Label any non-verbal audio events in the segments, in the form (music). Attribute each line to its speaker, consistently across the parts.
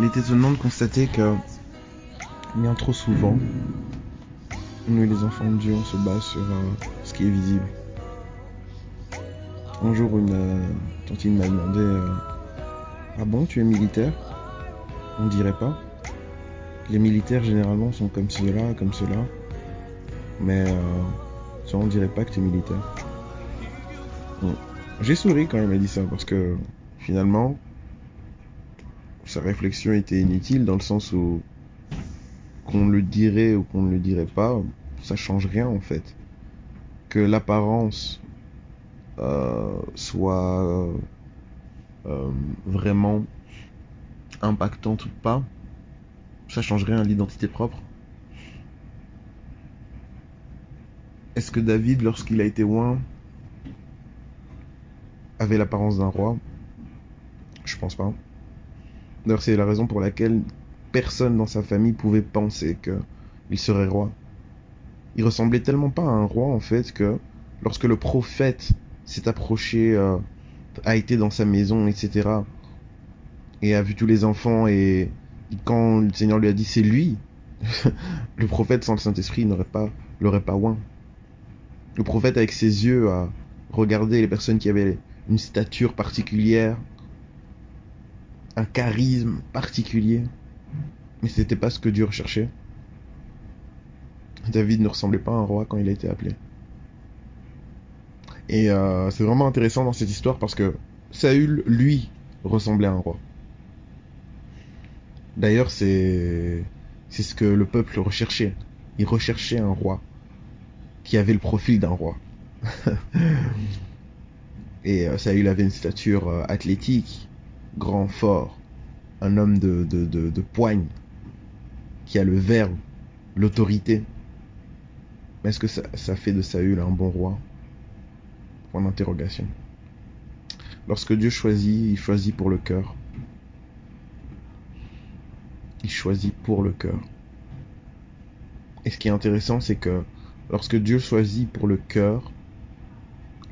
Speaker 1: Il est étonnant de constater que bien trop souvent, nous les enfants de Dieu, on se base sur euh, ce qui est visible. Un jour, une euh, m'a demandé euh, Ah bon, tu es militaire? On dirait pas. Les militaires généralement sont comme cela, comme cela. Mais euh, ça, on dirait pas que tu es militaire. Bon. J'ai souri quand elle m'a dit ça parce que finalement, sa réflexion était inutile dans le sens où qu'on le dirait ou qu'on ne le dirait pas, ça change rien en fait. Que l'apparence soit euh, euh, vraiment impactante ou pas, ça change rien l'identité propre. Est-ce que David, lorsqu'il a été oint, avait l'apparence d'un roi? Je pense pas. D'ailleurs, c'est la raison pour laquelle personne dans sa famille pouvait penser qu'il serait roi. Il ressemblait tellement pas à un roi en fait que lorsque le prophète s'est approché, euh, a été dans sa maison, etc., et a vu tous les enfants, et quand le Seigneur lui a dit c'est lui, (laughs) le prophète sans le Saint-Esprit n'aurait pas, l'aurait pas oint. Le prophète avec ses yeux a regardé les personnes qui avaient une stature particulière, un charisme particulier, mais c'était pas ce que Dieu recherchait. David ne ressemblait pas à un roi quand il a été appelé. Et euh, c'est vraiment intéressant dans cette histoire parce que Saül, lui, ressemblait à un roi. D'ailleurs, c'est ce que le peuple recherchait. Il recherchait un roi qui avait le profil d'un roi. (laughs) Et euh, Saül avait une stature euh, athlétique, grand, fort, un homme de, poigne, qui a le verbe, l'autorité. Mais est-ce que ça fait de Saül un bon roi? Lorsque Dieu choisit, il choisit pour le cœur. Il choisit pour le cœur. Et ce qui est intéressant, c'est que lorsque Dieu choisit pour le cœur,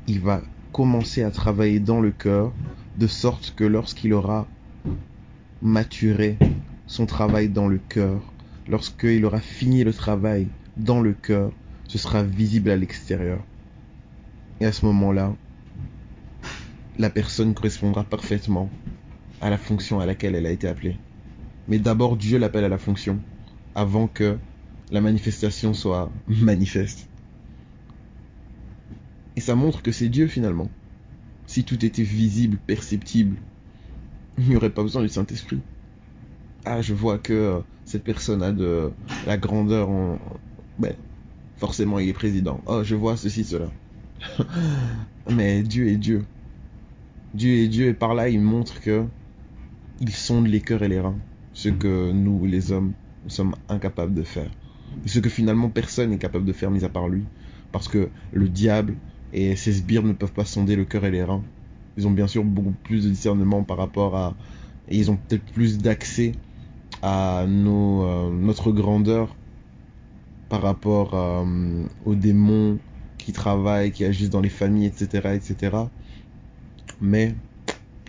Speaker 1: il va commencer à travailler dans le cœur, de sorte que lorsqu'il aura maturé son travail dans le cœur, lorsqu'il aura fini le travail dans le cœur, ce sera visible à l'extérieur. Et à ce moment-là, la personne correspondra parfaitement à la fonction à laquelle elle a été appelée. Mais d'abord, Dieu l'appelle à la fonction, avant que la manifestation soit (laughs) manifeste. Et ça montre que c'est Dieu finalement. Si tout était visible, perceptible, il n'y aurait pas besoin du Saint-Esprit. Ah, je vois que euh, cette personne a de la grandeur en... Ben, forcément il est président. Oh, je vois ceci, cela. (laughs) Mais Dieu est Dieu. Dieu est Dieu et par là il montre que il sonde les cœurs et les reins. Ce que nous, les hommes, sommes incapables de faire. Ce que finalement personne n'est capable de faire mis à part lui. Parce que le diable et ses sbires ne peuvent pas sonder le cœur et les reins. Ils ont bien sûr beaucoup plus de discernement par rapport à... Et ils ont peut-être plus d'accès à nos, euh, notre grandeur par rapport euh, aux démons qui travaillent, qui agissent dans les familles, etc., etc. Mais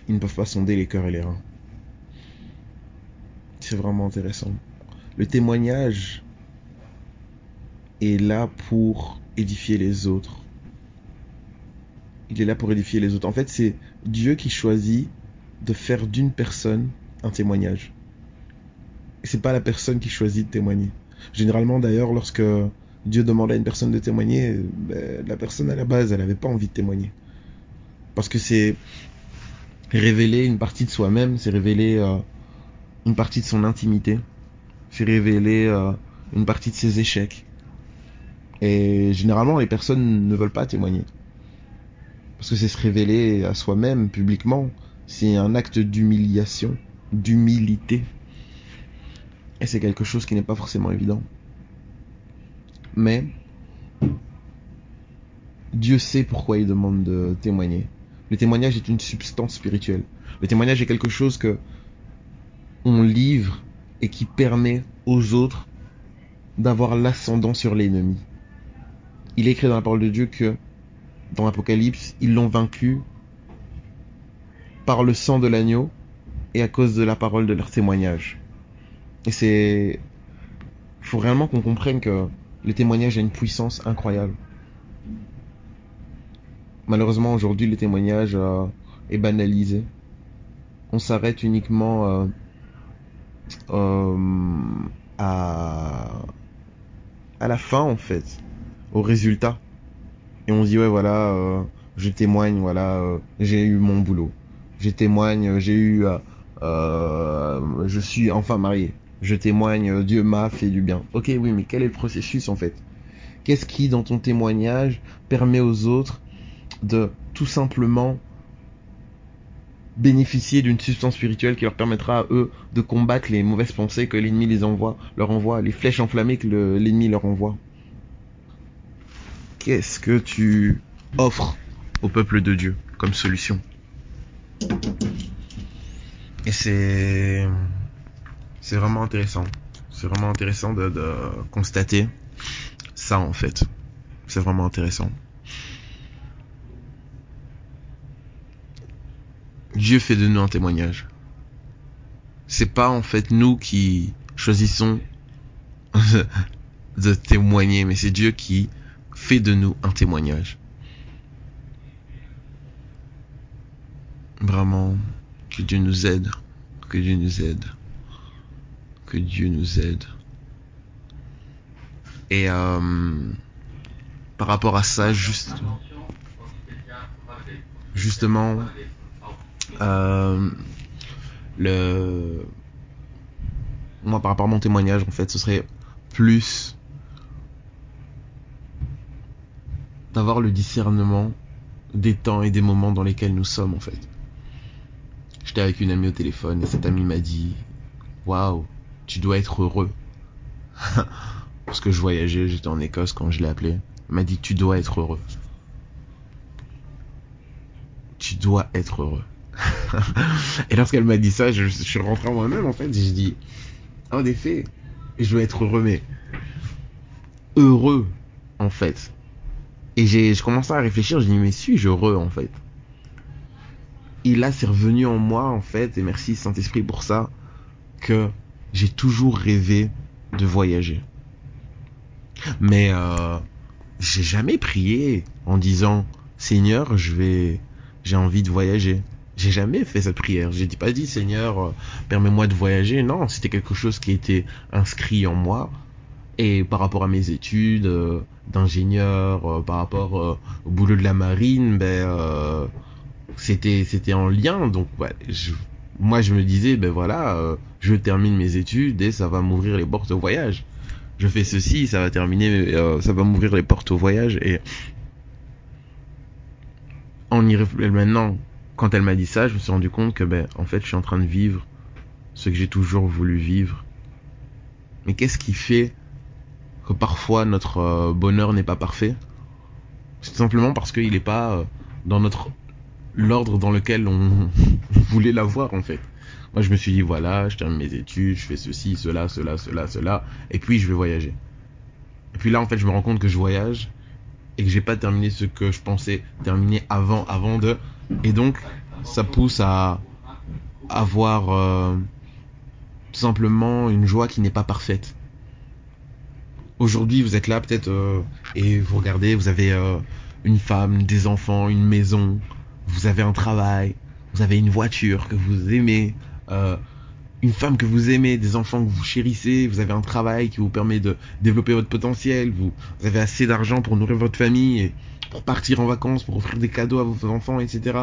Speaker 1: ils ne peuvent pas sonder les cœurs et les reins. C'est vraiment intéressant. Le témoignage est là pour édifier les autres. Il est là pour édifier les autres. En fait, c'est Dieu qui choisit de faire d'une personne un témoignage. Et c'est pas la personne qui choisit de témoigner. Généralement, d'ailleurs, lorsque Dieu demande à une personne de témoigner, ben, la personne à la base, elle n'avait pas envie de témoigner. Parce que c'est révéler une partie de soi-même, c'est révéler euh, une partie de son intimité, c'est révéler euh, une partie de ses échecs. Et généralement, les personnes ne veulent pas témoigner. Parce que c'est se révéler à soi-même publiquement. C'est un acte d'humiliation, d'humilité. Et c'est quelque chose qui n'est pas forcément évident. Mais Dieu sait pourquoi il demande de témoigner. Le témoignage est une substance spirituelle. Le témoignage est quelque chose que on livre et qui permet aux autres d'avoir l'ascendant sur l'ennemi. Il est écrit dans la parole de Dieu que dans l'Apocalypse, ils l'ont vaincu par le sang de l'agneau et à cause de la parole de leur témoignage. Et c'est... Il faut réellement qu'on comprenne que le témoignage a une puissance incroyable. Malheureusement, aujourd'hui, le témoignage euh, est banalisé. On s'arrête uniquement euh, euh, à, la fin, en fait, au résultat. Et on dit, ouais, voilà, je témoigne, voilà, j'ai eu mon boulot. Je témoigne, j'ai eu... je suis enfin marié. Je témoigne, Dieu m'a fait du bien. Ok, oui, mais quel est le processus, en fait? Qu'est-ce qui, dans ton témoignage, permet aux autres de tout simplement bénéficier d'une substance spirituelle qui leur permettra à eux de combattre les mauvaises pensées que l'ennemi les envoie, leur envoie, les flèches enflammées que le- l'ennemi leur envoie? Qu'est-ce que tu offres au peuple de Dieu comme solution? Et c'est c'est vraiment intéressant. C'est vraiment intéressant de, constater ça en fait. C'est vraiment intéressant. Dieu fait de nous un témoignage. C'est pas en fait nous qui choisissons (laughs) de témoigner, mais c'est Dieu qui fait de nous un témoignage. Vraiment, que Dieu nous aide, que Dieu nous aide, que Dieu nous aide. Et euh, par rapport à ça, juste, justement, euh, le, moi par rapport à mon témoignage, en fait, ce serait plus d'avoir le discernement des temps et des moments dans lesquels nous sommes, en fait. J'étais avec une amie au téléphone et cette amie m'a dit, waouh, tu dois être heureux. (laughs) Parce que je voyageais, j'étais en Écosse quand je l'ai appelée. Elle m'a dit, tu dois être heureux. Tu dois être heureux. (laughs) et lorsqu'elle m'a dit ça, je, suis rentré en moi-même en fait. Et je dis, en effet, je dois être heureux, mais heureux en fait. Et j'ai, je commençais à réfléchir, je dis, mais suis-je heureux en fait? Et là, c'est revenu en moi en fait, et merci Saint-Esprit pour ça, que j'ai toujours rêvé de voyager. Mais euh, j'ai jamais prié en disant Seigneur, je vais, j'ai envie de voyager. J'ai jamais fait cette prière. J'ai pas dit Seigneur, euh, permets-moi de voyager. Non, c'était quelque chose qui était inscrit en moi. Et par rapport à mes études euh, d'ingénieur, par rapport au boulot de la marine, ben c'était c'était en lien. Donc moi je me disais ben voilà, euh, je termine mes études et ça va m'ouvrir les portes au voyage je fais ceci, ça va terminer, euh, ça va m'ouvrir les portes au voyage. Et en y maintenant, quand elle m'a dit ça, je me suis rendu compte que, ben, en fait, je suis en train de vivre ce que j'ai toujours voulu vivre. Mais qu'est-ce qui fait que parfois notre euh, bonheur n'est pas parfait? C'est simplement parce qu'il n'est pas dans notre l'ordre dans lequel on, (laughs) voulait l'avoir en fait. Moi, je me suis dit, voilà, je termine mes études, je fais ceci, cela, cela, cela, cela, et puis je vais voyager. Et puis là, en fait, je me rends compte que je voyage et que j'ai pas terminé ce que je pensais terminer avant, avant de. Et donc, ça pousse à avoir euh, tout simplement une joie qui n'est pas parfaite. Aujourd'hui, vous êtes là peut-être euh, et vous regardez, vous avez euh, une femme, des enfants, une maison, vous avez un travail, vous avez une voiture que vous aimez, euh, une femme que vous aimez, des enfants que vous chérissez, vous avez un travail qui vous permet de développer votre potentiel, vous, vous avez assez d'argent pour nourrir votre famille et pour partir en vacances, pour offrir des cadeaux à vos enfants, etc.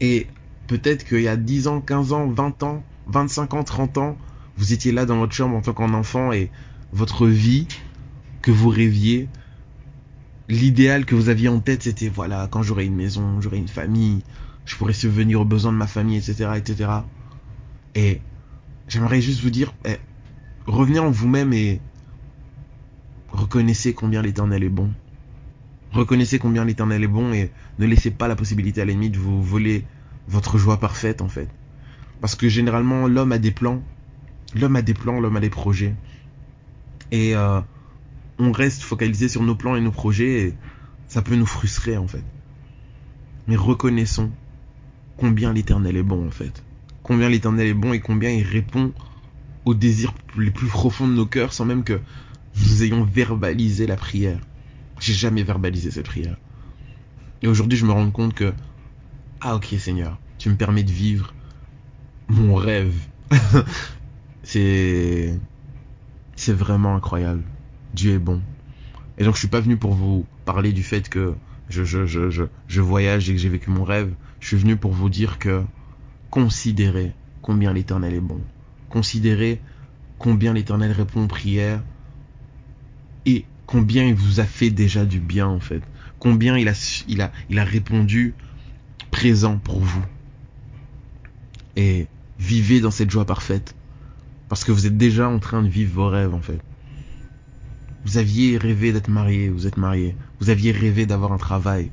Speaker 1: Et peut-être qu'il y a 10 ans, 15 ans, 20 ans, 25 ans, 30 ans, vous étiez là dans votre chambre en tant qu'enfant et votre vie que vous rêviez, l'idéal que vous aviez en tête, c'était voilà, quand j'aurai une maison, j'aurai une famille, je pourrai subvenir aux besoins de ma famille, etc., etc. Et j'aimerais juste vous dire, eh, revenez en vous-même et reconnaissez combien l'Éternel est bon. Reconnaissez combien l'Éternel est bon et ne laissez pas la possibilité à l'ennemi de vous voler votre joie parfaite en fait. Parce que généralement l'homme a des plans, l'homme a des plans, l'homme a des projets. Et euh, on reste focalisé sur nos plans et nos projets et ça peut nous frustrer en fait. Mais reconnaissons combien l'Éternel est bon en fait. Combien l'Éternel est bon et combien il répond aux désirs les plus profonds de nos cœurs sans même que nous ayons verbalisé la prière. J'ai jamais verbalisé cette prière. Et aujourd'hui, je me rends compte que, ah ok Seigneur, tu me permets de vivre mon rêve. (laughs) c'est, c'est vraiment incroyable. Dieu est bon. Et donc, je suis pas venu pour vous parler du fait que je voyage et que j'ai vécu mon rêve. Je suis venu pour vous dire que considérez combien l'éternel est bon. Considérez combien l'éternel répond aux prières et combien il vous a fait déjà du bien en fait. Combien il a, il a, il a répondu présent pour vous. Et vivez dans cette joie parfaite. Parce que vous êtes déjà en train de vivre vos rêves en fait. Vous aviez rêvé d'être marié, vous êtes marié. Vous aviez rêvé d'avoir un travail.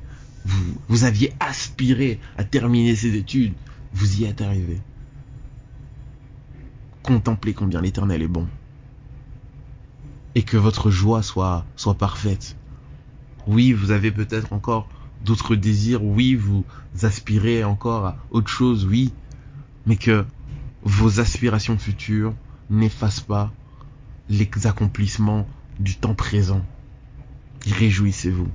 Speaker 1: Vous, aviez aspiré à terminer ses études. Vous y êtes arrivé. Contemplez combien l'éternel est bon et que votre joie soit, soit parfaite. Oui, vous avez peut-être encore d'autres désirs, oui, vous aspirez encore à autre chose, oui, mais que vos aspirations futures n'effacent pas les accomplissements du temps présent. Réjouissez-vous.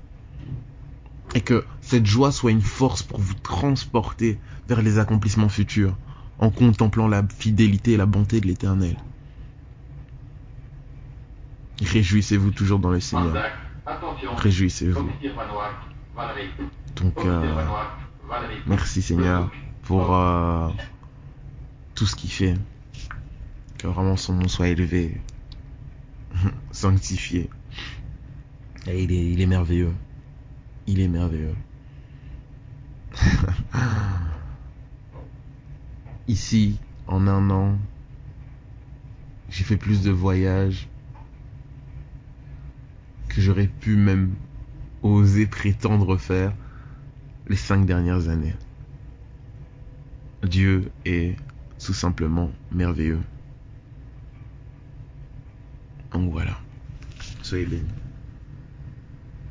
Speaker 1: Et que cette joie soit une force pour vous transporter vers les accomplissements futurs en contemplant la fidélité et la bonté de l'Éternel. Réjouissez-vous toujours dans le Seigneur. Réjouissez-vous. Donc, euh, merci Seigneur pour euh, tout ce qu'il fait. Que vraiment son nom soit élevé, (laughs) sanctifié. Et il est, il est merveilleux. Il est merveilleux. (laughs) Ici, en un an, j'ai fait plus de voyages que j'aurais pu même oser prétendre faire les cinq dernières années. Dieu est tout simplement merveilleux. Donc voilà. Soyez bénis.